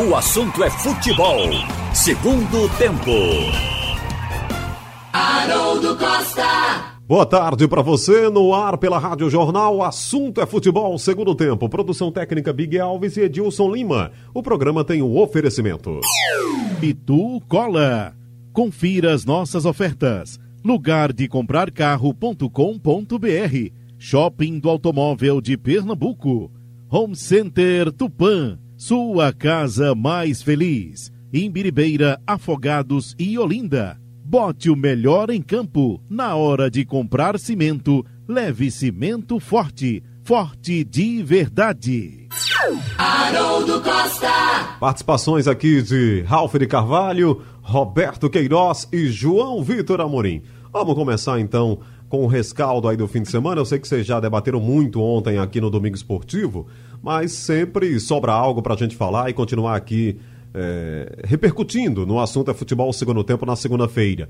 O assunto é futebol. Segundo tempo. Haroldo Costa. Boa tarde para você no ar pela Rádio Jornal. O assunto é futebol, segundo tempo. Produção técnica Big Alves e Edilson Lima. O programa tem o um oferecimento. Itu Cola. Confira as nossas ofertas. Lugar de comprar carro.com.br. Shopping do Automóvel de Pernambuco. Home Center Tupã. Sua casa mais feliz. Imbiribeira, Afogados e Olinda. Bote o melhor em campo. Na hora de comprar cimento, leve cimento forte. Forte de verdade. Haroldo Costa. Participações aqui de Ralf de Carvalho, Roberto Queiroz e João Vitor Amorim. Vamos começar então com o rescaldo aí do fim de semana. Eu sei que vocês já debateram muito ontem aqui no Domingo Esportivo, mas sempre sobra algo para a gente falar e continuar aqui é, repercutindo no assunto é futebol segundo tempo na segunda-feira.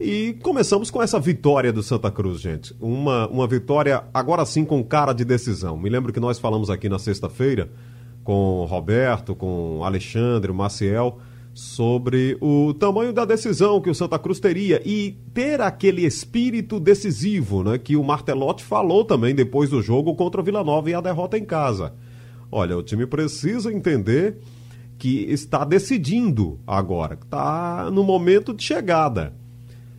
E começamos com essa vitória do Santa Cruz, gente. Uma, uma vitória agora sim com cara de decisão. Me lembro que nós falamos aqui na sexta-feira com Roberto, com Alexandre, o Maciel, sobre o tamanho da decisão que o Santa Cruz teria e ter aquele espírito decisivo, né, que o Martelotti falou também depois do jogo contra o Vila Nova e a derrota em casa. Olha, o time precisa entender que está decidindo agora, que está no momento de chegada.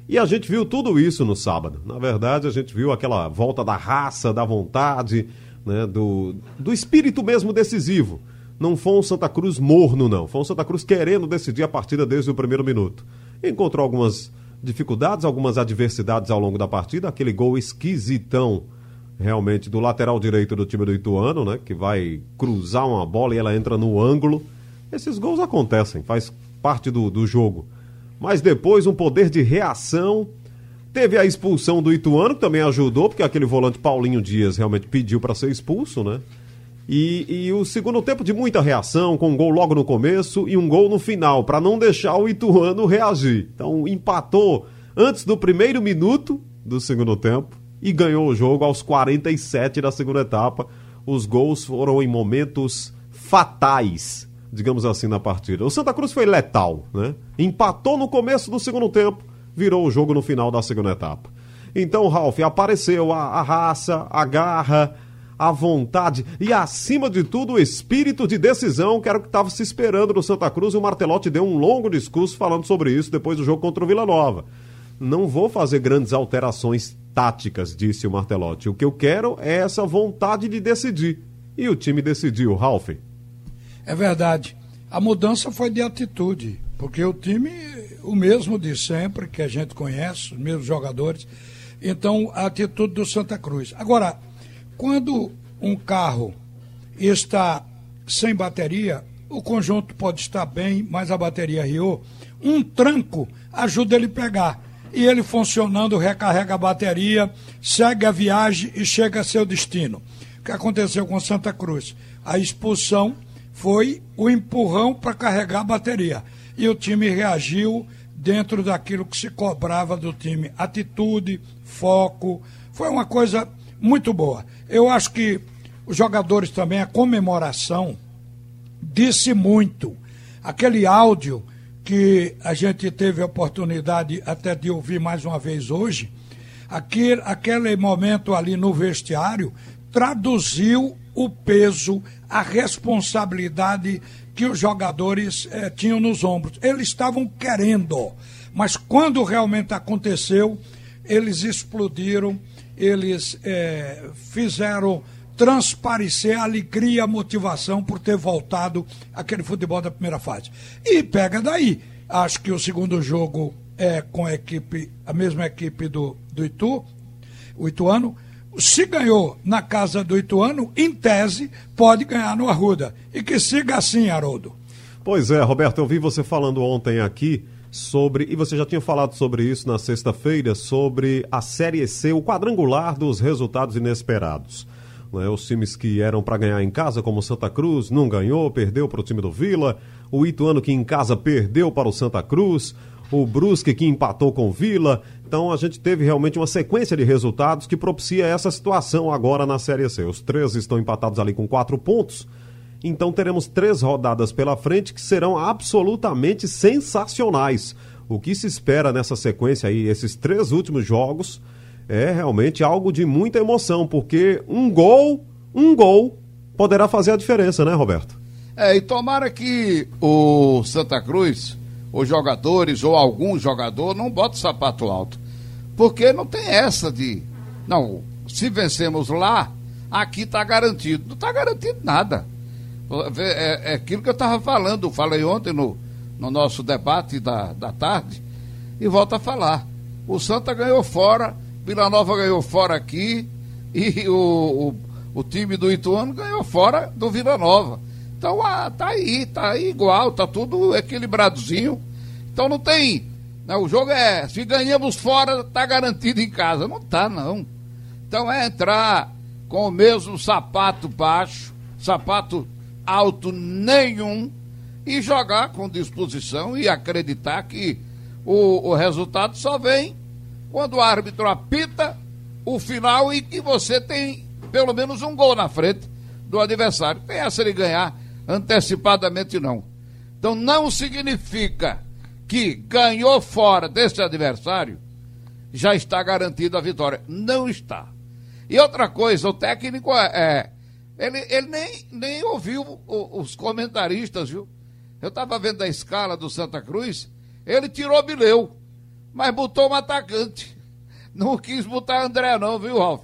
E a gente viu tudo isso no sábado. Na verdade, a gente viu aquela volta da raça, da vontade, né, do, do espírito mesmo decisivo. Não foi um Santa Cruz morno, não. Foi um Santa Cruz querendo decidir a partida desde o primeiro minuto. Encontrou algumas dificuldades, algumas adversidades ao longo da partida. Aquele gol esquisitão, realmente, do lateral direito do time do Ituano, né? Que vai cruzar uma bola e ela entra no ângulo. Esses gols acontecem, faz parte do, do jogo. Mas depois um poder de reação. Teve a expulsão do Ituano, que também ajudou, porque aquele volante Paulinho Dias realmente pediu para ser expulso, né? E, e, o segundo tempo de muita reação, com um gol logo no começo e um gol no final, para não deixar o Ituano reagir. Então empatou antes do primeiro minuto do segundo tempo e ganhou o jogo aos 47 da segunda etapa. Os gols foram em momentos fatais digamos assim, na partida. O Santa Cruz foi letal, né? Empatou no começo do segundo tempo, virou o jogo no final da segunda etapa. Então, Ralf, apareceu a, a raça, a garra, a vontade e, acima de tudo, o espírito de decisão, que era o que estava se esperando no Santa Cruz. E o Martelotti deu um longo discurso falando sobre isso depois do jogo contra o Vila Nova. Não vou fazer grandes alterações táticas, disse o Martelotti. O que eu quero é essa vontade de decidir. E o time decidiu, Ralf. É verdade. A mudança foi de atitude, porque o time, o mesmo de sempre, que a gente conhece, os mesmos jogadores. Então, a atitude do Santa Cruz. Agora, quando um carro está sem bateria, o conjunto pode estar bem, mas a bateria riou. Um tranco ajuda ele a pegar. E ele funcionando, recarrega a bateria, segue a viagem e chega a seu destino. O que aconteceu com Santa Cruz? A expulsão foi o empurrão para carregar a bateria. E o time reagiu dentro daquilo que se cobrava do time. Atitude, foco. Foi uma coisa muito boa. Eu acho que os jogadores também, a comemoração, disse muito. Aquele áudio que a gente teve a oportunidade até de ouvir mais uma vez hoje, aquele, aquele momento ali no vestiário traduziu o peso, a responsabilidade que os jogadores eh, tinham nos ombros. Eles estavam querendo, mas quando realmente aconteceu, eles explodiram, eles eh, fizeram transparecer a alegria, a motivação por ter voltado aquele futebol da primeira fase. E pega daí. Acho que o segundo jogo é com a equipe, a mesma equipe do, do Itu, o Ituano se ganhou na casa do Ituano, em tese, pode ganhar no Arruda. E que siga assim, Haroldo. Pois é, Roberto, eu vi você falando ontem aqui sobre, e você já tinha falado sobre isso na sexta-feira, sobre a Série C, o quadrangular dos resultados inesperados. Né? Os times que eram para ganhar em casa, como Santa Cruz, não ganhou, perdeu para o time do Vila. O Ituano, que em casa perdeu para o Santa Cruz o Brusque que empatou com o Vila. Então a gente teve realmente uma sequência de resultados que propicia essa situação agora na Série C. Os três estão empatados ali com quatro pontos. Então teremos três rodadas pela frente que serão absolutamente sensacionais. O que se espera nessa sequência aí, esses três últimos jogos, é realmente algo de muita emoção, porque um gol, um gol, poderá fazer a diferença, né, Roberto? É, e tomara que o Santa Cruz, os jogadores ou algum jogador, não bote sapato alto. Porque não tem essa de. Não, se vencemos lá, aqui está garantido. Não está garantido nada. É, é, aquilo que eu estava falando, falei ontem no, no nosso debate da, da tarde, e volto a falar. O Santa ganhou fora, Vila Nova ganhou fora aqui, e o, o, o time do Ituano ganhou fora do Vila Nova. Então ah, tá aí, tá aí igual, tá tudo equilibradozinho. Então não tem. Né, o jogo é. Se ganhamos fora, tá garantido em casa. Não tá, não. Então é entrar com o mesmo sapato baixo, sapato alto nenhum e jogar com disposição e acreditar que o, o resultado só vem quando o árbitro apita o final e que você tem pelo menos um gol na frente do adversário. Tem essa de ganhar antecipadamente, não. Então não significa que ganhou fora desse adversário já está garantido a vitória. Não está. E outra coisa, o técnico é, é ele, ele nem, nem ouviu os comentaristas, viu? Eu estava vendo a escala do Santa Cruz, ele tirou Bileu, mas botou um atacante. Não quis botar André, não, viu, Ralf?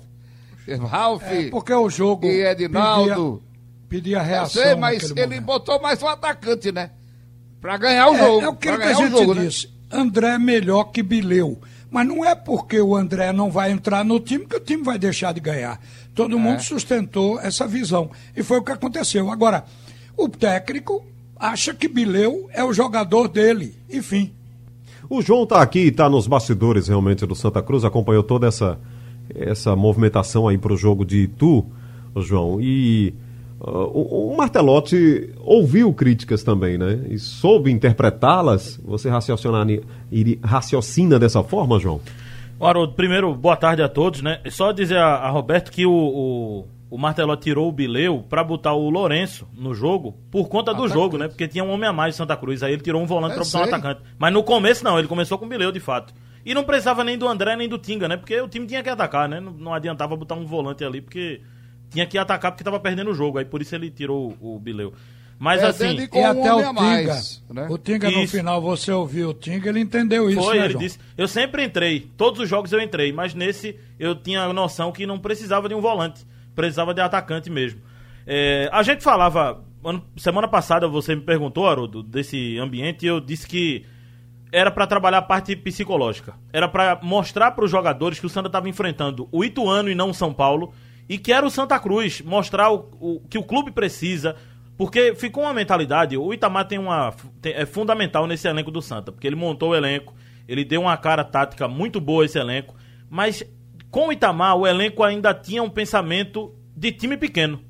Ralf. É porque o jogo. E Edinaldo. Pedia, pedia reação. Eu sei, mas ele momento. botou mais um atacante, né? Para ganhar o é, jogo. É aquilo que a gente jogo, disse. Né? André é melhor que Bileu. Mas não é porque o André não vai entrar no time que o time vai deixar de ganhar. Todo é. mundo sustentou essa visão. E foi o que aconteceu. Agora, o técnico acha que Bileu é o jogador dele. Enfim. O João está aqui, está nos bastidores realmente do Santa Cruz, acompanhou toda essa, essa movimentação aí para o jogo de Itu, João. E uh, o, o, Martelotti ouviu críticas também, né? E soube interpretá-las. Você raciocinar, raciocina dessa forma, João? Haroldo, primeiro, boa tarde a todos, né? Só dizer a, a Roberto que o, o, o Marteló tirou o Bileu para botar o Lourenço no jogo por conta do atacante. jogo, né? Porque tinha um homem a mais de Santa Cruz. Aí ele tirou um volante para botar um atacante. Mas no começo não, ele começou com o Bileu de fato. E não precisava nem do André nem do Tinga, né? Porque o time tinha que atacar, né? Não, não adiantava botar um volante ali, porque tinha que atacar porque estava perdendo o jogo. Aí por isso ele tirou o, o Bileu. Mas é, assim. E até o Tinga. Mais, né? O Tinga isso. no final, você ouviu o Tinga, ele entendeu isso. Foi, né, ele João? disse. Eu sempre entrei. Todos os jogos eu entrei, mas nesse eu tinha a noção que não precisava de um volante. Precisava de atacante mesmo. É, a gente falava. Ano, semana passada você me perguntou, Haroldo, desse ambiente, e eu disse que era para trabalhar a parte psicológica. Era para mostrar para os jogadores que o Santa estava enfrentando o Ituano e não o São Paulo. E que era o Santa Cruz, mostrar o, o que o clube precisa, porque ficou uma mentalidade. O Itamar tem uma. Tem, é fundamental nesse elenco do Santa. Porque ele montou o elenco, ele deu uma cara tática muito boa esse elenco. Mas com o Itamar, o elenco ainda tinha um pensamento de time pequeno.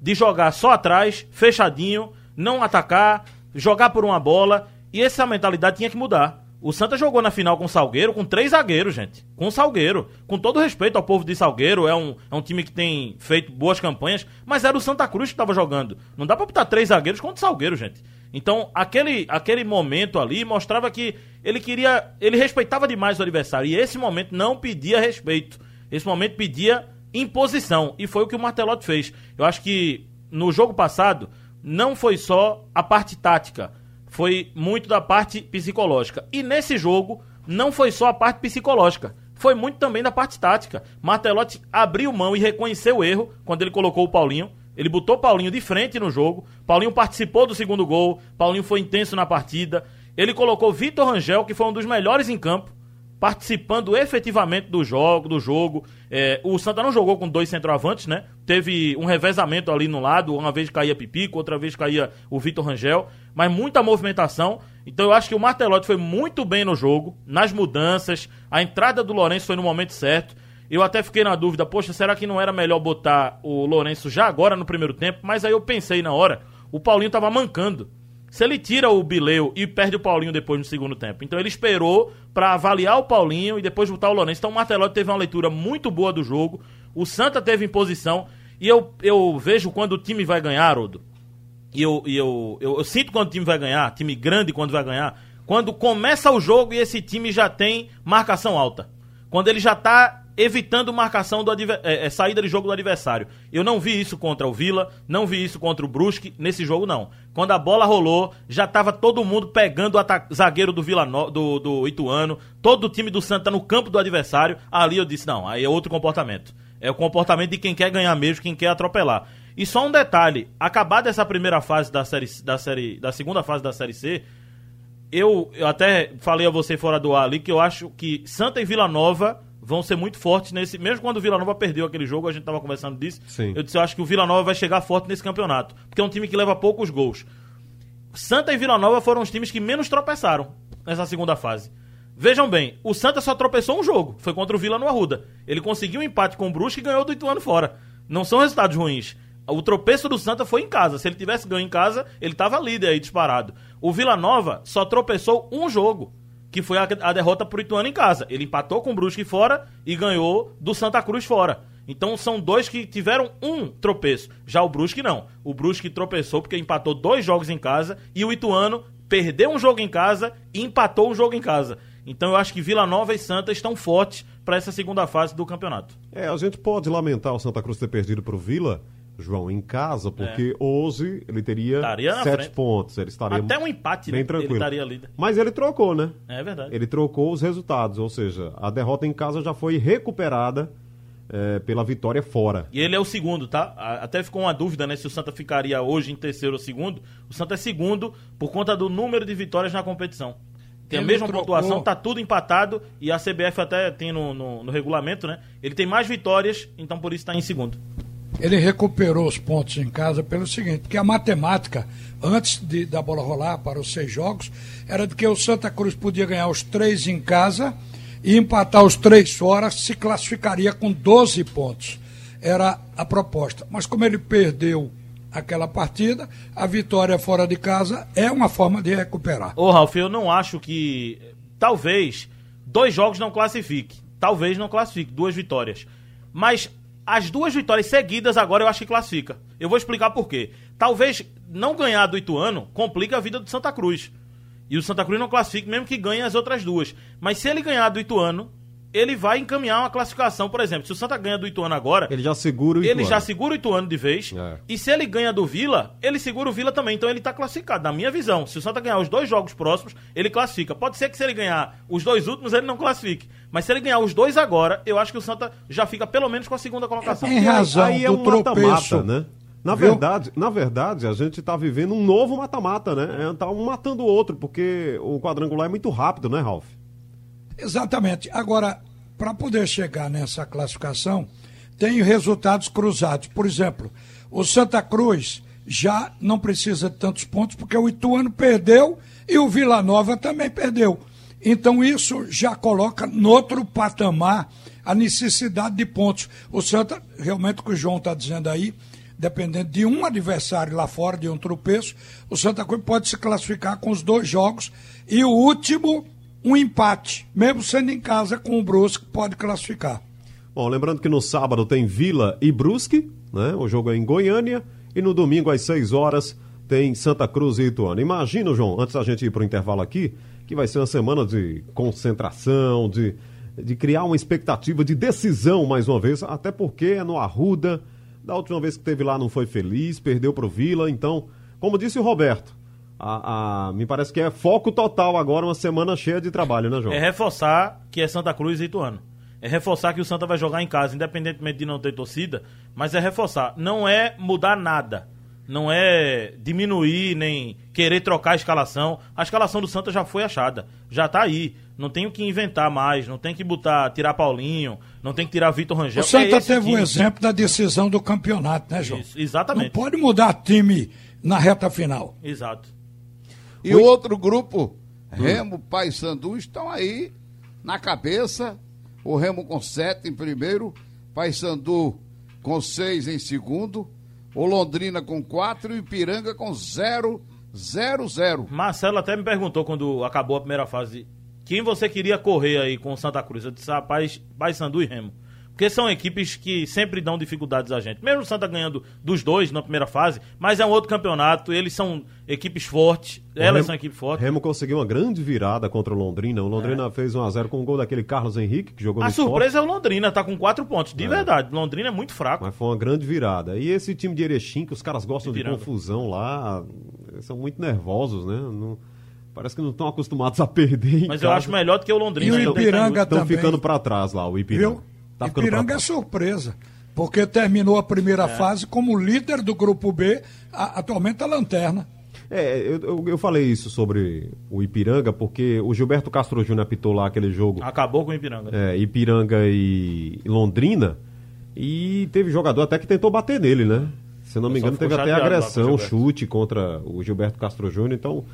De jogar só atrás, fechadinho, não atacar, jogar por uma bola. E essa mentalidade tinha que mudar. O Santa jogou na final com o Salgueiro, com três zagueiros, gente. Com o Salgueiro. Com todo respeito ao povo de Salgueiro, é um, é um time que tem feito boas campanhas, mas era o Santa Cruz que estava jogando. Não dá pra botar três zagueiros contra o Salgueiro, gente. Então, aquele, aquele momento ali mostrava que ele queria. Ele respeitava demais o adversário. E esse momento não pedia respeito. Esse momento pedia imposição. E foi o que o Martelotti fez. Eu acho que no jogo passado, não foi só a parte tática foi muito da parte psicológica. E nesse jogo, não foi só a parte psicológica, foi muito também da parte tática. Martelotti abriu mão e reconheceu o erro quando ele colocou o Paulinho. Ele botou Paulinho de frente no jogo. Paulinho participou do segundo gol. Paulinho foi intenso na partida. Ele colocou Vitor Rangel, que foi um dos melhores em campo participando efetivamente do jogo, do jogo. É, o Santa não jogou com dois centroavantes, né? Teve um revezamento ali no lado, uma vez caía Pipico, outra vez caía o Vitor Rangel, mas muita movimentação. Então eu acho que o Martelotti foi muito bem no jogo, nas mudanças, a entrada do Lourenço foi no momento certo. Eu até fiquei na dúvida, poxa, será que não era melhor botar o Lourenço já agora no primeiro tempo? Mas aí eu pensei na hora, o Paulinho tava mancando. Se ele tira o Bileu e perde o Paulinho depois no segundo tempo. Então ele esperou para avaliar o Paulinho e depois botar o Lourenço. Então o Martelotti teve uma leitura muito boa do jogo. O Santa teve em posição. E eu, eu vejo quando o time vai ganhar, Rodo. e eu, e eu, eu, eu sinto quando o time vai ganhar, time grande quando vai ganhar, quando começa o jogo e esse time já tem marcação alta. Quando ele já tá evitando marcação do é, é, saída de jogo do adversário. Eu não vi isso contra o Vila, não vi isso contra o Brusque, nesse jogo não. Quando a bola rolou, já tava todo mundo pegando o zagueiro do Vila no- do, do Ituano, todo o time do Santa no campo do adversário. Ali eu disse, não, aí é outro comportamento. É o comportamento de quem quer ganhar mesmo, quem quer atropelar. E só um detalhe, acabada essa primeira fase da série da série da segunda fase da série C, eu, eu até falei a você fora do ar ali que eu acho que Santa e Vila Nova vão ser muito fortes nesse. Mesmo quando o Vila Nova perdeu aquele jogo, a gente tava conversando disso. Sim. Eu disse, eu acho que o Vila Nova vai chegar forte nesse campeonato. Porque é um time que leva poucos gols. Santa e Vila Nova foram os times que menos tropeçaram nessa segunda fase. Vejam bem, o Santa só tropeçou um jogo, foi contra o Vila no Arruda. Ele conseguiu um empate com o Brusque e ganhou do Ituano fora. Não são resultados ruins. O tropeço do Santa foi em casa. Se ele tivesse ganho em casa, ele estava líder aí disparado. O Vila Nova só tropeçou um jogo, que foi a, a derrota pro Ituano em casa. Ele empatou com o Brusque fora e ganhou do Santa Cruz fora. Então são dois que tiveram um tropeço. Já o Brusque não. O Brusque tropeçou porque empatou dois jogos em casa e o Ituano perdeu um jogo em casa e empatou um jogo em casa. Então eu acho que Vila Nova e Santa estão fortes para essa segunda fase do campeonato. É, a gente pode lamentar o Santa Cruz ter perdido pro Vila, João, em casa, porque hoje ele teria É. Sete pontos. Ele estaria Até um empate, bem né? tranquilo. Ele estaria líder. Mas ele trocou, né? É verdade. Ele trocou os resultados, ou seja, a derrota em casa já foi recuperada eh, pela vitória fora. E ele é o segundo, tá? A- Até ficou uma dúvida, né? Se o Santa ficaria hoje em terceiro ou segundo. O Santa é segundo por conta do número de vitórias na competição. Tem a Ele mesma trocou- pontuação, tá tudo empatado e a CBF até tem no, no, no regulamento, né? Ele tem mais vitórias, então por isso tá em segundo. Ele recuperou os pontos em casa pelo seguinte, porque a matemática, antes de, da bola rolar para os seis jogos, era de que o Santa Cruz podia ganhar os três em casa e empatar os três fora, se classificaria com 12 pontos. Era a proposta. Mas como ele perdeu aquela partida, a vitória fora de casa é uma forma de recuperar. Ô, Ralf, eu não acho que. Talvez dois jogos não classifique. Talvez não classifique, duas vitórias. Mas as duas vitórias seguidas agora eu acho que classifica. Eu vou explicar por quê. Talvez não ganhar do Ituano complica a vida do Santa Cruz. E o Santa Cruz não classifique mesmo que ganhe as outras duas. Mas se ele ganhar do Ituano, ele vai encaminhar uma classificação. Por exemplo, se o Santa ganha do Ituano agora, Ele já segura o ele Ituano. já segura o Ituano de vez. É. E se ele ganha do Vila, ele segura o Vila também. Então ele tá classificado, na minha visão. Se o Santa ganhar os dois jogos próximos, ele classifica. Pode ser que se ele ganhar os dois últimos, ele não classifique. Mas se ele ganhar os dois agora, eu acho que o Santa já fica pelo menos com a segunda colocação. Em razão Aí é do um tropeço. mata-mata, né? Na Viu? verdade, na verdade, a gente tá vivendo um novo mata-mata, né? É, tá um matando o outro, porque o quadrangular é muito rápido, né, Ralf? Exatamente. Agora, para poder chegar nessa classificação, tem resultados cruzados. Por exemplo, o Santa Cruz já não precisa de tantos pontos, porque o Ituano perdeu e o Vila Nova também perdeu. Então, isso já coloca no outro patamar a necessidade de pontos. O Santa, realmente, o que o João está dizendo aí, dependendo de um adversário lá fora, de um tropeço, o Santa Cruz pode se classificar com os dois jogos e o último, um empate, mesmo sendo em casa com o Brusque, pode classificar. Bom, lembrando que no sábado tem Vila e Brusque, né? O jogo é em Goiânia. E no domingo, às 6 horas, tem Santa Cruz e Ituano. Imagina, João, antes da gente ir para o intervalo aqui, que vai ser uma semana de concentração, de, de criar uma expectativa de decisão mais uma vez, até porque é no Arruda. Da última vez que teve lá não foi feliz, perdeu para o Vila. Então, como disse o Roberto, a, a- me parece que é foco total agora, uma semana cheia de trabalho, né, João? É reforçar que é Santa Cruz e Ituano. É reforçar que o Santa vai jogar em casa, independentemente de não ter torcida, mas é reforçar. Não é mudar nada. Não é diminuir nem querer trocar a escalação. A escalação do Santa já foi achada. Já tá aí. Não tem o que inventar mais. Não tem que botar, tirar Paulinho. Não tem que tirar Vitor Rangel. O Santa É teve um time. exemplo da decisão do campeonato, né, João? Isso, exatamente. Não pode mudar time na reta final. Exato. E o outro grupo, Remo, Paysandu, estão aí na cabeça. O Remo com sete em primeiro, Paysandu com seis em segundo, o Londrina com quatro e o Ipiranga com zero, zero, zero. Marcelo até me perguntou quando acabou a primeira fase quem você queria correr aí com o Santa Cruz. Eu disse, rapaz, Paysandu e Remo. Porque são equipes que sempre dão dificuldades a gente. Mesmo o Santa ganhando dos dois na primeira fase, mas é um outro campeonato, eles são equipes fortes, elas Remo- são equipes fortes. Remo conseguiu uma grande virada contra o Londrina. O Londrina fez 1x0 com o gol daquele Carlos Henrique, que jogou A no esporte. surpresa é o Londrina, tá com quatro pontos. De verdade, Londrina é muito fraco. Mas foi uma grande virada. E esse time de Erechim, que os caras gostam de confusão lá, eles são muito nervosos, né? Não- parece que não estão acostumados a perder. Mas eu casa. acho melhor do que o Londrina. E o tem Ipiranga. Estão ficando pra trás lá, o Ipiranga. Viu? Tá ficando Ipiranga pra é surpresa. Porque terminou a primeira fase como líder do grupo B, a- atualmente a lanterna. É, eu, eu, eu falei isso sobre o Ipiranga, porque o Gilberto Castro Júnior apitou lá aquele jogo Acabou com o Ipiranga. é, Ipiranga e Londrina, e teve jogador até que tentou bater nele, né? Se não me engano, teve até agressão, chute contra o Gilberto Castro Júnior, então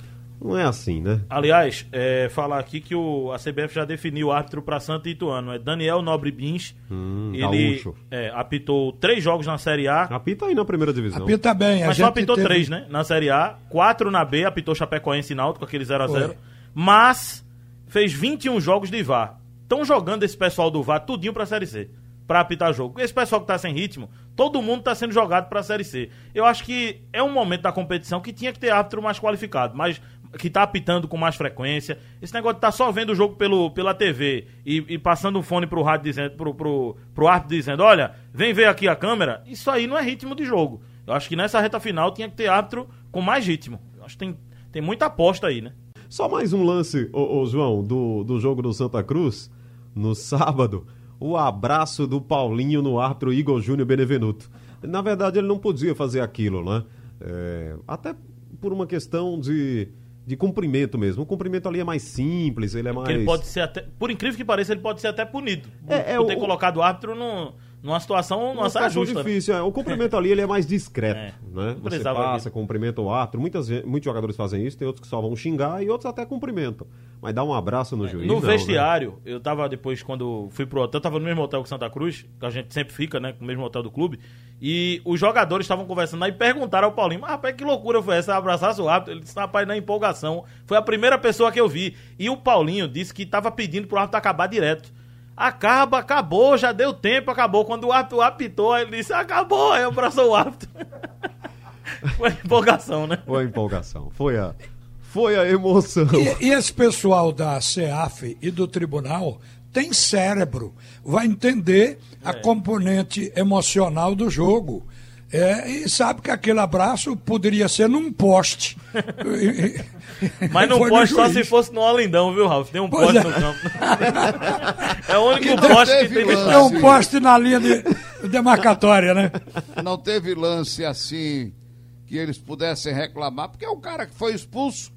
não é assim, né? Aliás, é, falar aqui que o, a CBF já definiu o árbitro para Santa e Ituano. É Daniel Nobre Bins. Hum, ele é, apitou três jogos na Série A. Apita aí na primeira divisão. Apita bem. a Mas só gente apitou teve- três, né? Na Série A. Quatro na B, apitou Chapecoense e Náutico, aquele 0x0. Foi. Mas fez 21 jogos de VAR. Estão jogando esse pessoal do VAR tudinho pra Série C. Pra apitar jogo. Esse pessoal que tá sem ritmo, todo mundo tá sendo jogado pra Série C. Eu acho que é um momento da competição que tinha que ter árbitro mais qualificado, mas que tá apitando com mais frequência. Esse negócio de tá só vendo o jogo pelo, pela TV e, e passando um fone pro rádio dizendo, pro, pro, pro árbitro dizendo, olha, vem ver aqui a câmera, isso aí não é ritmo de jogo. Eu acho que nessa reta final tinha que ter árbitro com mais ritmo. Eu acho que tem, tem muita aposta aí, né? Só mais um lance, ô, ô, João, do, do jogo do Santa Cruz, no sábado, o abraço do Paulinho no árbitro Igor Júnior Benevenuto. Na verdade, ele não podia fazer aquilo, né? É, até por uma questão de, de cumprimento mesmo. O cumprimento ali é mais simples, ele é mais... Porque ele pode ser até. Por incrível que pareça, ele pode ser até punido. É, é, por ter o- colocado o árbitro num- numa situação, numa Uma saia justa. né? difícil. é. O cumprimento ali ele é mais discreto, É, né? não Você passa, cumprimenta o árbitro. Muitas, muitos jogadores fazem isso, tem outros que só vão xingar e outros até cumprimentam. Mas dá um abraço no juiz. No não, né? vestiário, eu tava depois, quando fui pro hotel, eu tava no mesmo hotel que Santa Cruz, que a gente sempre fica, né? Com o mesmo hotel do clube. E os jogadores estavam conversando lá e perguntaram ao Paulinho, mas rapaz, que loucura foi essa? Abraçar o árbitro. Ele disse, rapaz, na empolgação. Foi a primeira pessoa que eu vi. E o Paulinho disse que tava pedindo pro árbitro acabar direto. Acaba, acabou, já deu tempo, acabou. Quando o árbitro apitou, ele disse, acabou, aí abraçou o árbitro. Foi empolgação, né? Foi a empolgação. Foi a, foi a emoção. E, e esse pessoal da CEAF e do tribunal tem cérebro, vai entender a componente emocional do jogo. É, e sabe que aquele abraço poderia ser num poste. Mas não pode só se fosse no Alindão, viu, Ralf? Tem um Pois poste é. no campo. é o único poste que teve tem lance. É um poste na linha de demarcatória, né? Não teve lance assim que eles pudessem reclamar, porque o cara que foi expulso,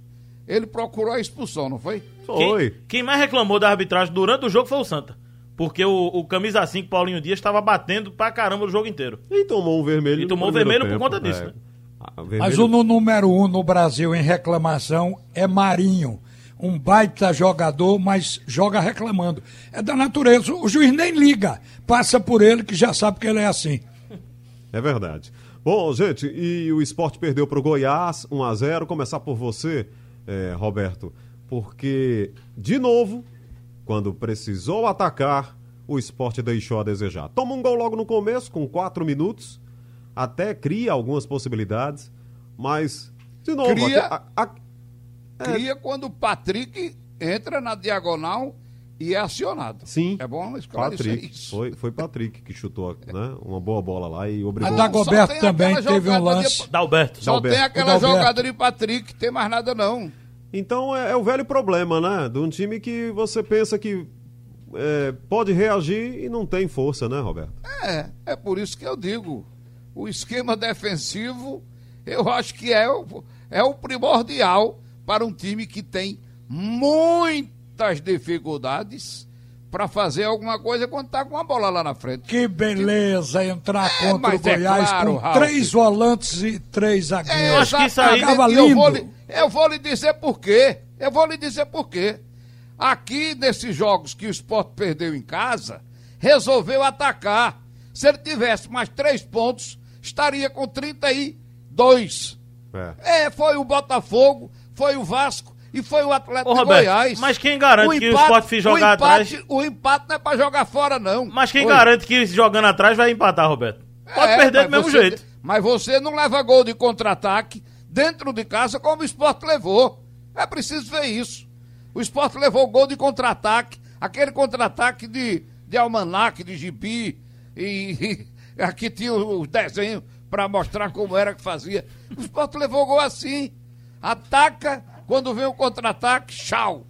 ele procurou a expulsão, não foi? Foi. Quem, quem mais reclamou da arbitragem durante o jogo foi o Santa. Porque o, o camisa 5, Paulinho Dias, estava batendo pra caramba o jogo inteiro. E tomou um vermelho. E tomou primeiro vermelho por tempo, conta disso, é. né? Ah, Mas o no- número um no Brasil em reclamação é Marinho. Um baita jogador, mas joga reclamando. É da natureza. O juiz nem liga. Passa por ele que já sabe que ele é assim. É verdade. Bom, gente, e o esporte perdeu para o Goiás 1 a 0 Começar por você, eh, Roberto, porque, de novo, quando precisou atacar, o esporte deixou a desejar. Toma um gol logo no começo, com 4 minutos, até cria algumas possibilidades, mas, de novo, Cria- a- a- É. Cria quando o Patrick entra na diagonal e é acionado. sim, É bom esclarecer Patrick, isso. foi, foi Patrick que chutou né, uma boa bola lá e obrigou. A Dagoberto também teve um jogada de- lance. Dalberto. Só Dalberto. tem aquela jogada de Patrick, tem mais nada não. Então é, é o velho problema, né? De um time que você pensa que é, pode reagir e não tem força, né, Roberto? É, é por isso que eu digo, o esquema defensivo, eu acho que é o, é o primordial para um time que tem muitas dificuldades para fazer alguma coisa quando está com a bola lá na frente. Que beleza entrar É, contra o é Goiás claro, com Ralf. três volantes e três É, zagueiros. Eu acho que isso aí- vou, lindo. Eu vou lhe dizer por quê. Eu vou lhe dizer por quê. Aqui, nesses jogos que o Sport perdeu em casa, resolveu atacar. Se ele tivesse mais três pontos, estaria com 32. É. É, foi o Botafogo, foi o Vasco. E foi o Atlético Ô, de Goiás. mas quem garante que o Sport fiz jogar o empate, atrás- O empate não é pra jogar fora, não. Mas quem Oi. garante que jogando atrás vai empatar, Roberto? Pode É, perder do mesmo você- jeito. Mas você não leva gol de contra-ataque dentro de casa como o esporte levou. É preciso ver isso. O esporte levou gol de contra-ataque, aquele contra-ataque de, de almanac, de gibi, e, e aqui tinha os desenhos para mostrar como era que fazia. O esporte levou gol assim. Ataca, quando vem o contra-ataque, tchau.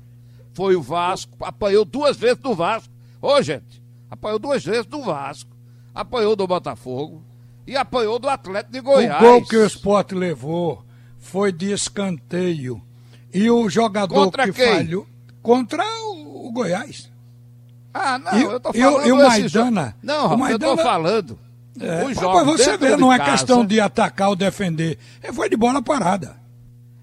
Foi o Vasco, apanhou duas vezes do Vasco. Ô, gente, apanhou duas vezes do Vasco, apanhou do Botafogo e apanhou do Atlético de Goiás. O gol que o esporte levou foi de escanteio. E o jogador Contra que quem? falhou. Contra o, o Goiás. Ah, não, E- eu tô e o- falando e o esse Maidana? jo- Não, O Rafa, eu tô Maidana- falando. É, os jogos você dentro ver, de não é casa- questão de atacar ou defender. É, Foi de bola parada.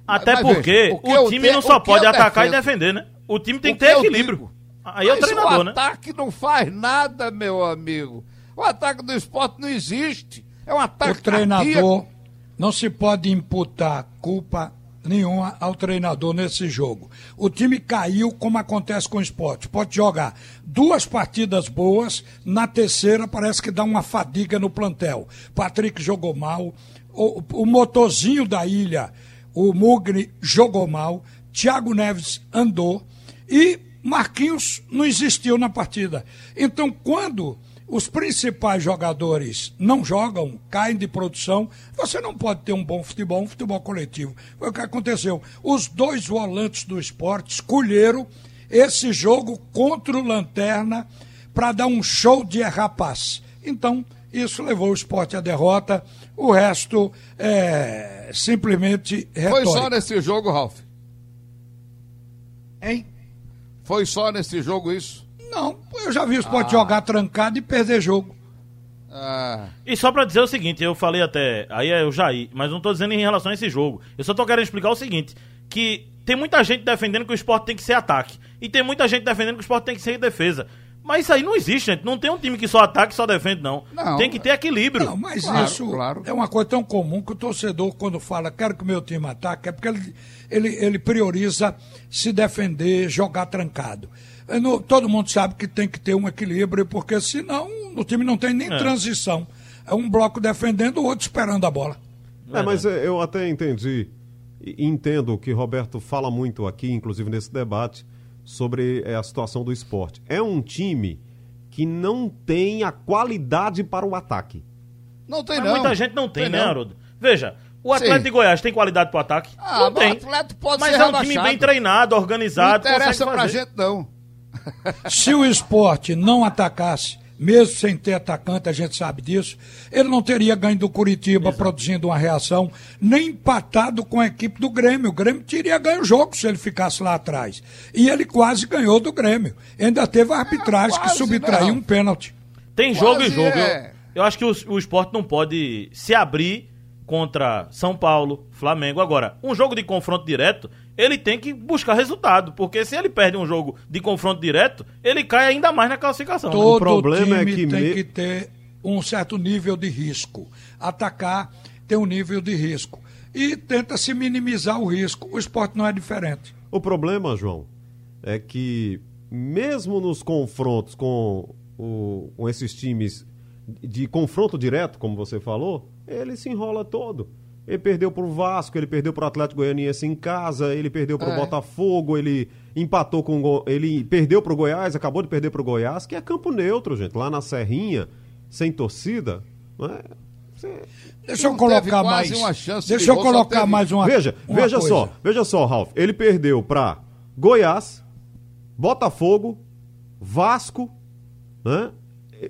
Até mas porque veja, o o, time te- não só o pode atacar e defendo- defender, né? O time tem O que ter equilíbrio. digo, Aí é o mas treinador, o né? ataque não faz nada, meu amigo. O ataque do esporte não existe. É um ataque o treinador cardíaco. Não se pode imputar culpa nenhuma ao treinador nesse jogo. O time caiu como acontece com o esporte. Pode jogar duas partidas boas, na terceira parece que dá uma fadiga no plantel. Patrick jogou mal, o, o motorzinho da ilha, o Mugni jogou mal, Thiago Neves andou e Marquinhos não existiu na partida. Então, quando os principais jogadores não jogam, caem de produção, você não pode ter um bom futebol, um futebol coletivo. Foi o que aconteceu. Os dois volantes do esporte escolheram esse jogo contra o Lanterna para dar um show de passe. Então, isso levou o esporte à derrota. O resto é simplesmente Foi retórica. só nesse jogo, Ralf? Hein? Foi só nesse jogo isso? Não, eu já vi o esporte jogar trancado e perder jogo. Ah, E só pra dizer o seguinte, eu falei até, aí é o Jair, mas não tô dizendo em relação a esse jogo. Eu só tô querendo explicar o seguinte, que tem muita gente defendendo que o esporte tem que ser ataque. E tem muita gente defendendo que o esporte tem que ser defesa. Mas isso aí não existe, gente. Não tem um time que só ataca e só defende, não. Não. tem que ter equilíbrio. Não, mas Claro, isso claro. é uma coisa tão comum que o torcedor, quando fala quero que o meu time ataque, é porque ele, ele, ele prioriza se defender, jogar trancado. É, no- todo mundo sabe que tem que ter um equilíbrio, porque senão o time não tem nem É. transição. É um bloco defendendo, o outro esperando a bola. É, mas é, eu até entendi e entendo o que Roberto fala muito aqui, inclusive nesse debate, sobre é, a situação do esporte. É um time que não tem a qualidade para o ataque. não tem Mas não. muita gente não tem, né, não. Haroldo? Veja, o Atlético Sim. de Goiás tem qualidade pro ataque? Ah, não mas tem. o Atlético pode mas ser é um time bem treinado, Não organizado, interessa consegue pra fazer. gente, não. Se o esporte não atacasse, mesmo sem ter atacante, a gente sabe disso, ele não teria ganho do Curitiba produzindo uma reação, nem empatado com a equipe do Grêmio. O Grêmio teria ganho o jogo se ele ficasse lá atrás. E ele quase ganhou do Grêmio. Ainda teve a arbitragem que quase, subtraiu né? um pênalti. Tem jogo Quase e jogo. é. Eu, eu acho que o, o esporte não pode se abrir contra São Paulo, Flamengo. Agora, um jogo de confronto direto, ele tem que buscar resultado. Porque se ele perde um jogo de confronto direto, ele cai ainda mais na classificação. né? Todo problema é time que tem me- que ter um certo nível de risco. Atacar tem um nível de risco. E tenta se minimizar o risco. O esporte não é diferente. O problema, João, é que mesmo nos confrontos com, o- com esses times de confronto direto, como você falou, ele se enrola todo. Ele perdeu pro Vasco, ele perdeu pro Atlético Goianiense em casa, ele perdeu pro É. Botafogo, ele empatou com o ele perdeu pro Goiás, acabou de perder pro Goiás, que é campo neutro, gente, lá na Serrinha, sem torcida, não é? Você- Deixa eu Não colocar mais. uma chance deixa de eu colocar teve- mais uma. Veja, uma veja coisa. só, veja só, Ralf. Ele perdeu pra Goiás, Botafogo, Vasco, né?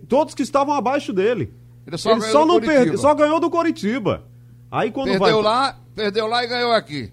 Todos que estavam abaixo dele. Ele só ganhou do não Coritiba. perde, só ganhou do Coritiba. Aí quando Perdeu vai lá, perdeu lá e ganhou aqui.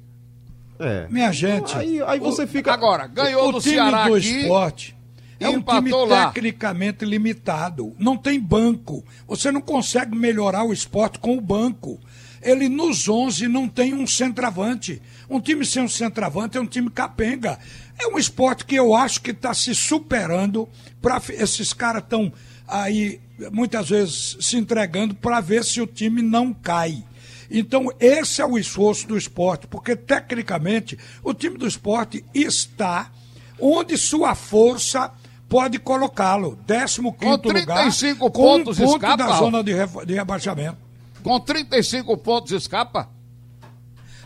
É. Minha gente. Aí, aí você fica Agora, ganhou o do time Ceará do aqui. esporte é um time lá. tecnicamente limitado. Não tem banco. Você não consegue melhorar o esporte com o banco. Ele nos 11 não tem um centroavante. Um time sem um centroavante é um time capenga. É um esporte que eu acho que está se superando. Pra, esses caras estão aí, muitas vezes, se entregando para ver se o time não cai. Então, esse é o esforço do esporte, porque tecnicamente o time do esporte está onde sua força pode colocá-lo. 15 Com lugar, 35 com um pontos, ponto escapa, da zona de, re- de rebaixamento. Com 35 pontos escapa?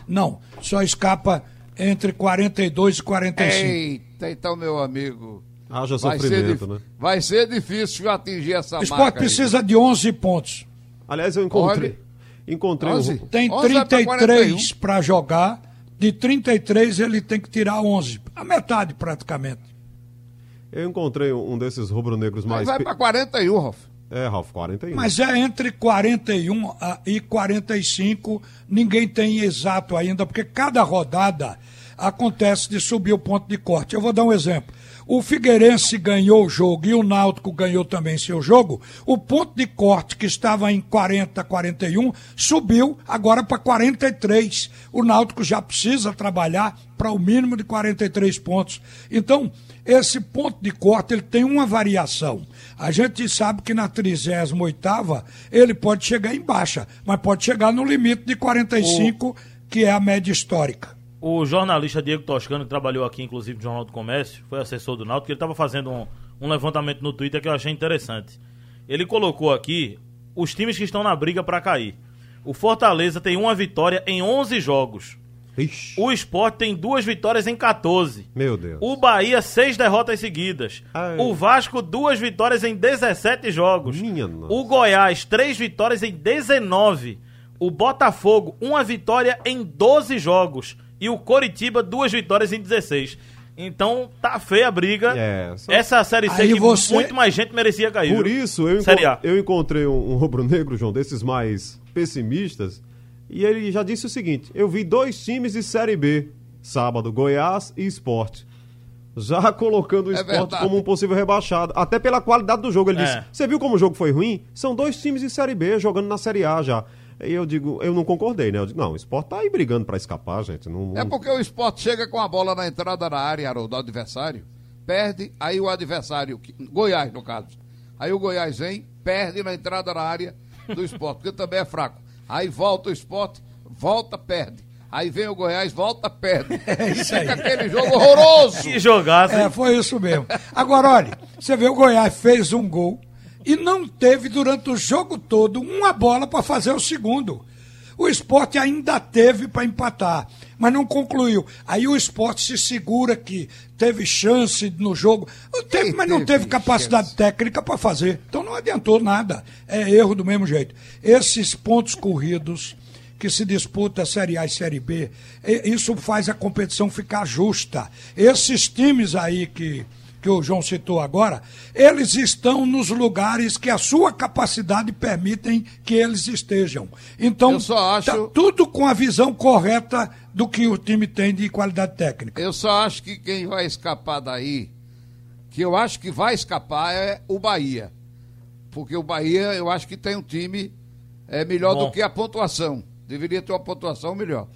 Não, só escapa entre 42 e 45. Eita, então, meu amigo. Haja Vai ser, sofrimento, dif- né? vai ser difícil atingir essa o esporte marca. aí. precisa de 11 pontos. Aliás, eu encontrei. Olha. Encontrei Onze. um. Tem 11 vai pra 33 para jogar. De 33 ele tem que tirar 11. A metade praticamente. Eu encontrei um desses rubro-negros Mas mais. vai pe- pra 41, Ralf. É, Ralf, 41. Mas é entre 41 a- e 45, ninguém tem exato ainda, porque cada rodada acontece de subir o ponto de corte. Eu vou dar um exemplo. O Figueirense ganhou o jogo e o Náutico ganhou também seu jogo. O ponto de corte que estava em 40, 41 subiu agora para 43. O Náutico já precisa trabalhar para o mínimo de 43 pontos. Então, esse ponto de corte ele tem uma variação. A gente sabe que na 38 ele pode chegar em baixa, mas pode chegar no limite de 45, que é a média histórica. O jornalista Diego Toscano, que trabalhou aqui, inclusive, no Jornal do Comércio, foi assessor do Náutico, ele estava fazendo um, um levantamento no Twitter que eu achei interessante. Ele colocou aqui os times que estão na briga para cair. O Fortaleza tem uma vitória em 11 jogos. Ixi, O Sport tem duas vitórias em 14. meu Deus. O Bahia, seis derrotas seguidas. Ai. O Vasco, duas vitórias em 17 jogos. Minha nossa. O Goiás, três vitórias em 19. O Botafogo, uma vitória em 12 jogos. E o Coritiba, duas vitórias em 16. Então, tá feia a briga. É, só- Essa é Série C Aí que você- muito mais gente merecia cair. Por isso, eu, enco- eu encontrei um, um rubro-negro, João, desses mais pessimistas, e ele já disse o seguinte: eu vi dois times de Série B, sábado, Goiás e Esporte. Já colocando o É esporte verdade. como um possível rebaixado. Até pela qualidade do jogo. Ele É. disse: Você viu como o jogo foi ruim? São dois times de Série B jogando na Série A já. E eu digo, eu não concordei, né? Eu digo, não, o esporte tá aí brigando pra escapar, gente. Não, É não- porque o esporte chega com a bola na entrada da área, Haroldo, do adversário, perde, aí o adversário, Goiás no caso, aí o Goiás vem, perde na entrada da área do esporte, porque também é fraco. Aí volta o esporte, volta, perde. Aí vem o Goiás, volta, perde. É isso aí. Fica aquele jogo horroroso. Que jogasse. É, foi isso mesmo. Agora, olha, você vê o Goiás fez um gol e não teve durante o jogo todo uma bola para fazer o segundo. O esporte ainda teve para empatar, mas não concluiu. Aí o esporte se segura que teve chance no jogo, teve, mas não teve capacidade técnica para fazer. Então não adiantou nada. É erro do mesmo jeito. Esses pontos corridos que se disputa Série A e Série B, isso faz a competição ficar justa. Esses times aí que, que o João citou agora, eles estão nos lugares que a sua capacidade permitem que eles estejam. Então, Eu só acho- tá tudo com a visão correta do que o time tem de qualidade técnica. Eu só acho que quem vai escapar daí, que eu acho que vai escapar é o Bahia. Porque o Bahia, eu acho que tem um time é, melhor Bom. do que a pontuação. Deveria ter uma pontuação melhor.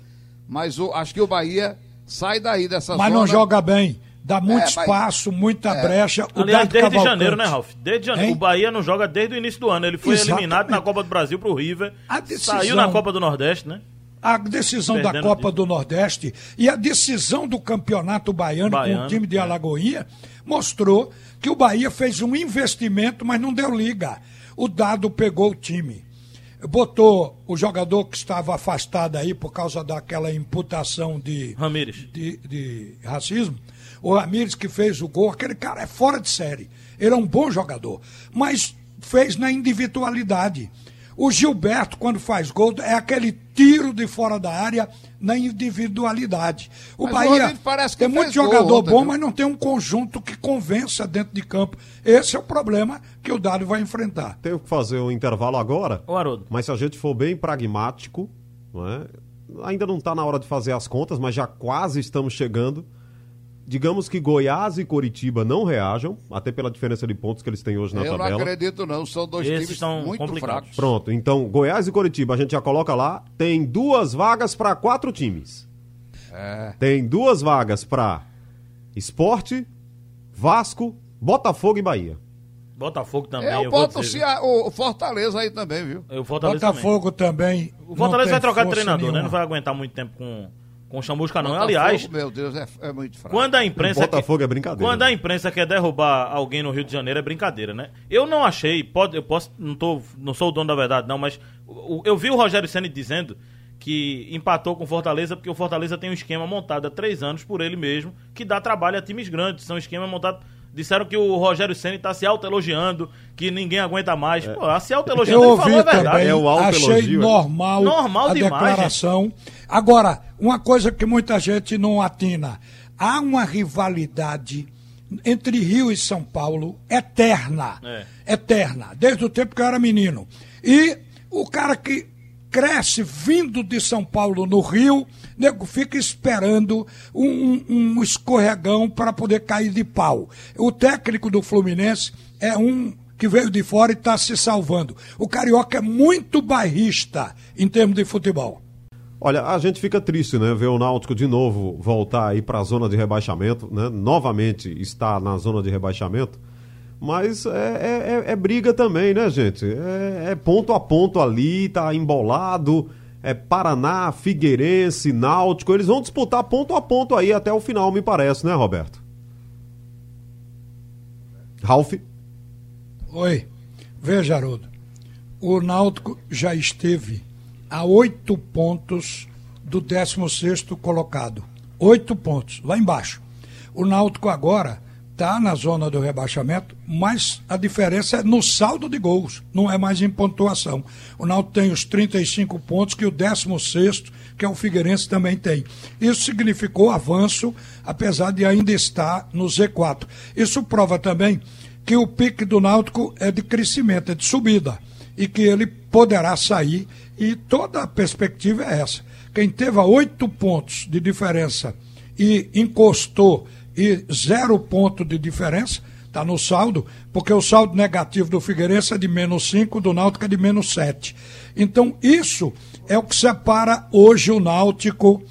Mas o- acho que o Bahia sai daí dessa Mas zona. não joga bem. Dá muito É, mas- espaço, muita brecha. O Aliás, Beto desde Cavalcante- janeiro, né, Ralf? Desde janeiro. Hein? O Bahia não joga desde o início do ano. Ele foi Exatamente. eliminado na Copa do Brasil pro River. A decisão- Saiu na Copa do Nordeste, né? a decisão da Perdendo Copa disso. do Nordeste e a decisão do Campeonato Baiano, com Baiano, o time de é. Alagoinha mostrou que o Bahia fez um investimento, mas não deu liga. O dado pegou o time. Botou o jogador que estava afastado aí por causa daquela imputação de, Ramires. de, de racismo. O Ramires que fez o gol, aquele cara é fora de série. Ele é um bom jogador, mas fez na individualidade. O Gilberto, quando faz gol, é aquele tiro de fora da área na individualidade. O Mas o Bahia que tem muito jogador ontem, bom, viu? mas não tem um conjunto que convença dentro de campo. Esse é o problema que o Dado vai enfrentar. Tenho que fazer um intervalo agora. Ô, Haroldo. Mas se a gente for bem pragmático, não é? ainda não está na hora de fazer as contas, mas já quase estamos chegando. Digamos que Goiás e Coritiba não reajam, até pela diferença de pontos que eles têm hoje na Eu não tabela. acredito, não. São dois Esses times são muito complicados. fracos. Pronto, então Goiás e Coritiba a gente já coloca lá. Tem duas vagas para quatro times. É. Tem duas vagas para Esporte, Vasco, Botafogo e Bahia. Botafogo também. Eu, eu boto o, dizer, o Fortaleza aí também, viu? o Fortaleza também. Botafogo também. O Fortaleza não vai trocar de treinador, né? nenhuma. Não vai aguentar muito tempo com, com o Chamusca, não. Botafogo, Aliás, Meu Deus, é, é muito fraco. quando a O imprensa. Botafogo é brincadeira. Quando a imprensa quer derrubar alguém no Rio de Janeiro é brincadeira, né? Eu não achei, pode, eu posso, não, tô, não sou o dono da verdade, não, mas o- o- eu vi o Rogério Senna dizendo que empatou com o Fortaleza porque o Fortaleza tem um esquema montado há três anos por ele mesmo que dá trabalho a times grandes. São esquemas montados. Disseram que o Rogério Senna está se autoelogiando, que ninguém aguenta mais. Pô, a se autoelogiando Eu ele falou a verdade. também, É o achei autoelogio, é? normal, Normal a demais, declaração. Agora, uma coisa que muita gente não atina, há uma rivalidade entre Rio e São Paulo eterna, É. eterna, desde o tempo que eu era menino. E o cara que cresce vindo de São Paulo no Rio, nego fica esperando um, um- um escorregão para poder cair de pau. O técnico do Fluminense é um que veio de fora e está se salvando. O Carioca é muito bairrista em termos de futebol. Olha, a gente fica triste, né? Ver o Náutico de novo voltar aí para a zona de rebaixamento, né? Novamente está na zona de rebaixamento. Mas é, é- é- é briga também, né, gente? É, é ponto a ponto ali, tá embolado. É Paraná, Figueirense, Náutico. Eles vão disputar ponto a ponto aí até o final, me parece, né, Roberto? Ralf? Oi, veja, Haroldo. O Náutico já esteve a oito pontos do 16º colocado. Oito pontos, lá embaixo. O Náutico agora está na zona do rebaixamento, mas a diferença é no saldo de gols, não é mais em pontuação. O Náutico tem os 35 pontos que o 16º, que é o Figueirense, também tem. Isso significou avanço, apesar de ainda estar no Z4. Isso prova também que o pique do Náutico é de crescimento, é de subida, e que ele poderá sair, e toda a perspectiva é essa. Quem teve a oito pontos de diferença e encostou e zero ponto de diferença, está no saldo, porque o saldo negativo do Figueirense é de menos 5, do Náutico é de menos 7. Então, isso é o que separa hoje o Náutico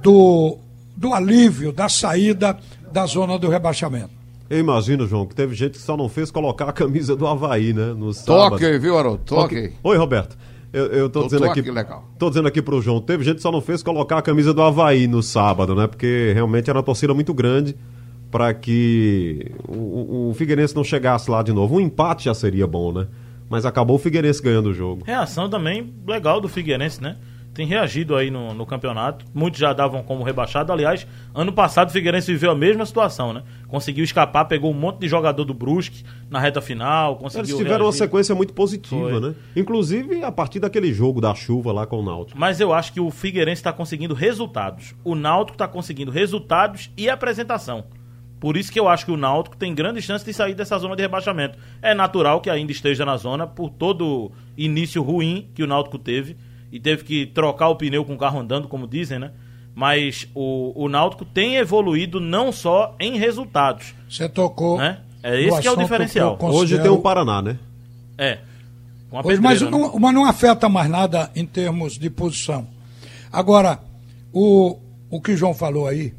do, do alívio, da saída da zona do rebaixamento. Eu imagino, João, que teve gente que só não fez colocar a camisa do Havaí, né? No sábado. Toque, viu, Haroldo? Toque. Oi, Roberto. Eu, eu tô, Tô- dizendo tô aqui. aqui, legal. Tô dizendo aqui pro João, teve gente que só não fez colocar a camisa do Havaí no sábado, né? Porque realmente era uma torcida muito grande para que o, o- o Figueirense não chegasse lá de novo. Um empate já seria bom, né? Mas acabou o Figueirense ganhando o jogo. Reação também legal do Figueirense, né? Tem reagido aí no, no campeonato. Muitos já davam como rebaixado. Aliás, ano passado o Figueirense viveu a mesma situação, né? Conseguiu escapar, pegou um monte de jogador do Brusque na reta final. Conseguiu Eles tiveram uma reagir. sequência muito positiva, Foi. né? Inclusive a partir daquele jogo da chuva lá com o Náutico. Mas eu acho que o Figueirense está conseguindo resultados. O Náutico está conseguindo resultados e apresentação. Por isso que eu acho que o Náutico tem grande chance de sair dessa zona de rebaixamento. É natural que ainda esteja na zona por todo início ruim que o Náutico teve e teve que trocar o pneu com o carro andando, como dizem, né? Mas o, o Náutico tem evoluído não só em resultados, Você tocou. né? É esse que é o diferencial. eu Hoje considero- tem o Paraná, né? É. Com a Pois, mas, pedreira, né? não, mas não afeta mais nada em termos de posição. Agora, o, o que o João falou aí,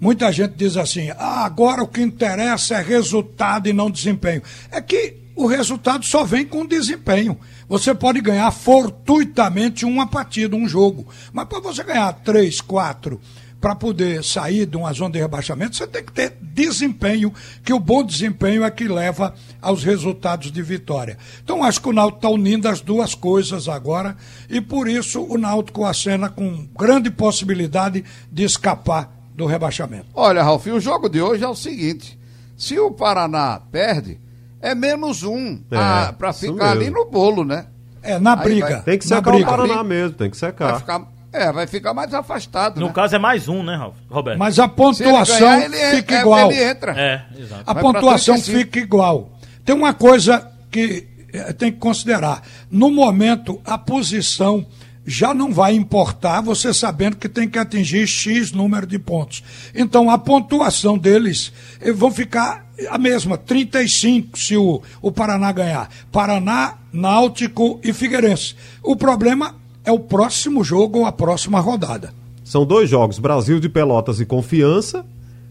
muita gente diz assim: ah, agora o que interessa é resultado e não desempenho. É que o resultado só vem com desempenho. Você pode ganhar fortuitamente uma partida, um jogo. Mas para você ganhar três, quatro, para poder sair de uma zona de rebaixamento, você tem que ter desempenho, que o bom desempenho é que leva aos resultados de vitória. Então acho que o Náutico está unindo as duas coisas agora e por isso o Náutico acena com grande possibilidade de escapar do rebaixamento. Olha, Ralf, o jogo de hoje é o seguinte: se o Paraná perde, é menos um É, para isso ficar ali no bolo, né? É, na Aí briga. vai- Tem que secar o briga. Paraná mesmo, tem que Vai secar. ficar, é, vai ficar mais afastado. No né? caso é mais um, né? Roberto? Mas a pontuação ganhar, ele, é- fica é- igual. ele entra. É, exato. A Vai pontuação 35. fica igual. Tem uma coisa que eh, tem que considerar. No momento, a posição já não vai importar, você sabendo que tem que atingir X número de pontos. Então, a pontuação deles eh, vão ficar a mesma, 35 se o, o Paraná ganhar. Paraná, Náutico e Figueirense. O problema é o próximo jogo ou a próxima rodada. São dois jogos, Brasil de Pelotas e Confiança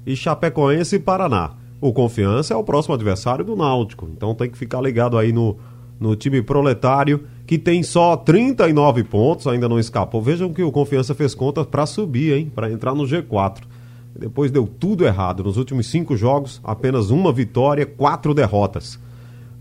e Chapecoense e Paraná. o Confiança é o próximo adversário do Náutico. Então tem que ficar ligado aí no, no time proletário, que tem só 39 pontos, ainda não escapou. Vejam que o Confiança fez contas para subir, hein? Para entrar no G4. Depois deu tudo errado. Nos últimos cinco jogos, apenas uma vitória, quatro derrotas.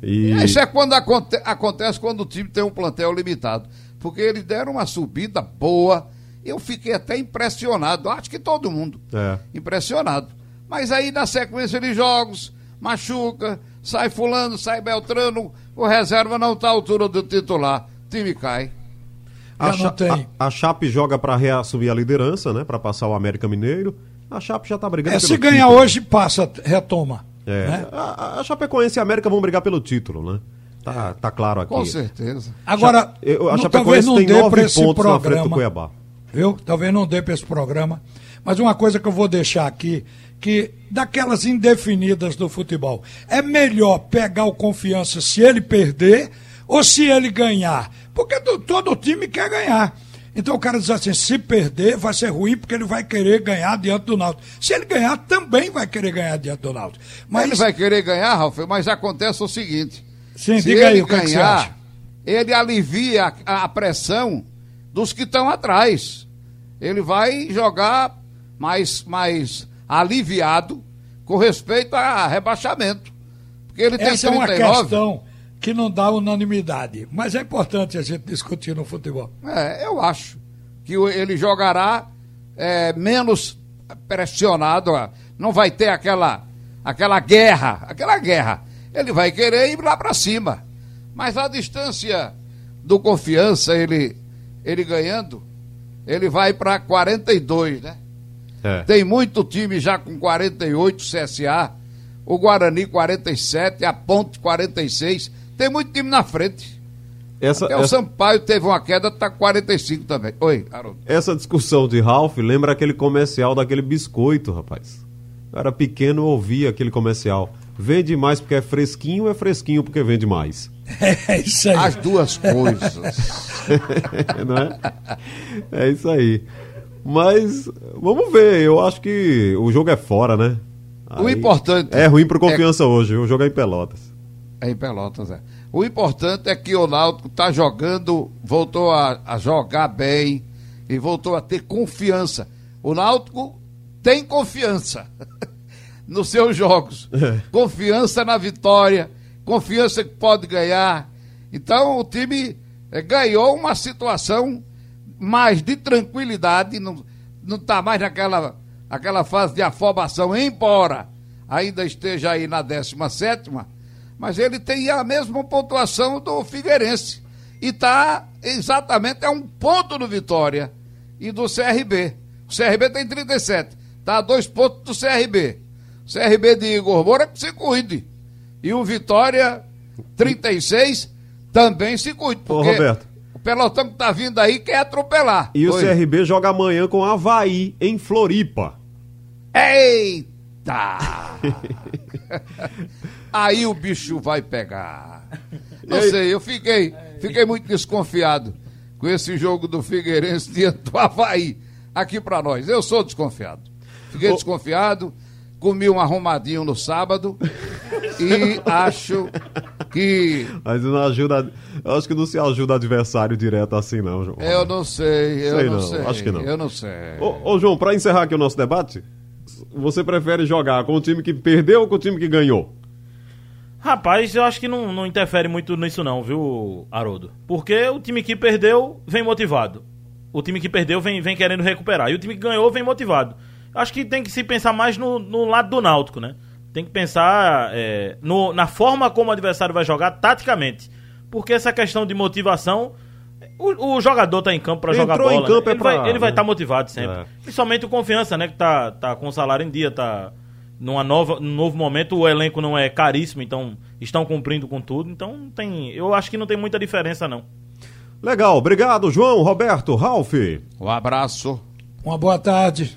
E... Isso é quando aconte acontece quando o time tem um plantel limitado. Porque eles deram uma subida boa. Eu fiquei até impressionado. Acho que todo mundo. É. Impressionado. Mas aí na sequência de jogos, machuca, sai fulano, sai Beltrano, o reserva não está à altura do titular. O time cai. A, a, a, Chape joga para reassumir a liderança, né? Para passar o América Mineiro. A Chape já está brigando. É, se ganhar título. hoje, passa, retoma. É. Né? A, a Chapecoense e a América vão brigar pelo título, né? Tá, tá claro aqui. Com certeza. Agora, a Chapecoense não tem nove pontos programa, na frente do Cuiabá. Viu? Talvez não dê para esse programa. Mas uma coisa que eu vou deixar aqui que daquelas indefinidas do futebol. É melhor pegar o confiança se ele perder ou se ele ganhar. Porque todo time quer ganhar. Então o cara diz assim: se perder, vai ser ruim porque ele vai querer ganhar diante do Náutico. Se ele ganhar, também vai querer ganhar diante do Náutico. Mas ele vai querer ganhar, Ralf, mas acontece o seguinte: Sim, se diga aí que, ganhar, que ele alivia a, a pressão dos que estão atrás. Ele vai jogar mais, mais aliviado com respeito a rebaixamento. Porque ele tem Essa 39. é uma questão que não dá unanimidade, mas é importante a gente discutir no futebol. É, eu acho que ele jogará é, menos pressionado, não vai ter aquela aquela guerra, aquela guerra. Ele vai querer ir lá para cima. Mas a distância do confiança, ele ele ganhando, ele vai para 42, né? É. Tem muito time já com 48 CSA, o Guarani 47, a Ponte 46. Tem muito time na frente. Essa, Até essa... o Sampaio teve uma queda, tá 45 também. Oi, Haroldo. Essa discussão de Ralph lembra aquele comercial daquele biscoito, rapaz. Eu era pequeno, ouvia aquele comercial. Vende mais porque é fresquinho ou é fresquinho porque vende mais? É isso aí. As duas coisas. Não é? É isso aí. Mas vamos ver, eu acho que o jogo é fora, né? Aí o importante. É ruim pro confiança é... hoje, o jogo é em Pelotas. É em Pelotas, é. O importante é que o Náutico tá jogando, voltou a, a jogar bem e voltou a ter confiança. O Náutico tem confiança nos seus jogos. É. Confiança na vitória, confiança que pode ganhar. Então o time é, ganhou uma situação mais de tranquilidade, não está mais naquela aquela fase de afobação, embora ainda esteja aí na 17 mas ele tem a mesma pontuação do Figueirense. E está exatamente a um ponto do Vitória e do CRB. O CRB tem 37, está a dois pontos do CRB. O CRB de Igor Moura que se cuide. E o Vitória, 36, também se cuide. Porque Ô, Roberto. O pelotão que tá vindo aí quer atropelar. E Oi. o CRB joga amanhã com Havaí, em Floripa. Eita! aí o bicho vai pegar. Não sei, eu fiquei, fiquei muito desconfiado com esse jogo do Figueirense diante do Havaí aqui para nós. Eu sou desconfiado. Fiquei desconfiado comi um arrumadinho no sábado e acho que. Mas não ajuda. Eu acho que não se ajuda adversário direto assim, não, João. Eu não sei, eu sei não, não, sei. Acho que não. Eu não sei. Ô, ô João, para encerrar aqui o nosso debate, você prefere jogar com o time que perdeu ou com o time que ganhou? Rapaz, eu acho que não, não interfere muito nisso não, viu, Haroldo? Porque o time que perdeu vem motivado. O time que perdeu vem, vem querendo recuperar. E o time que ganhou vem motivado acho que tem que se pensar mais no, no lado do Náutico, né? Tem que pensar é, no, na forma como o adversário vai jogar taticamente. Porque essa questão de motivação. O, o jogador tá em campo para jogar bola. Em campo né? é ele, pra... vai, ele vai estar tá motivado sempre. É. Principalmente o confiança, né? Que tá, tá com o salário em dia, tá numa nova, num novo momento. O elenco não é caríssimo, então estão cumprindo com tudo. Então tem. Eu acho que não tem muita diferença, não. Legal, obrigado, João, Roberto, Ralf. Um abraço. Uma boa tarde.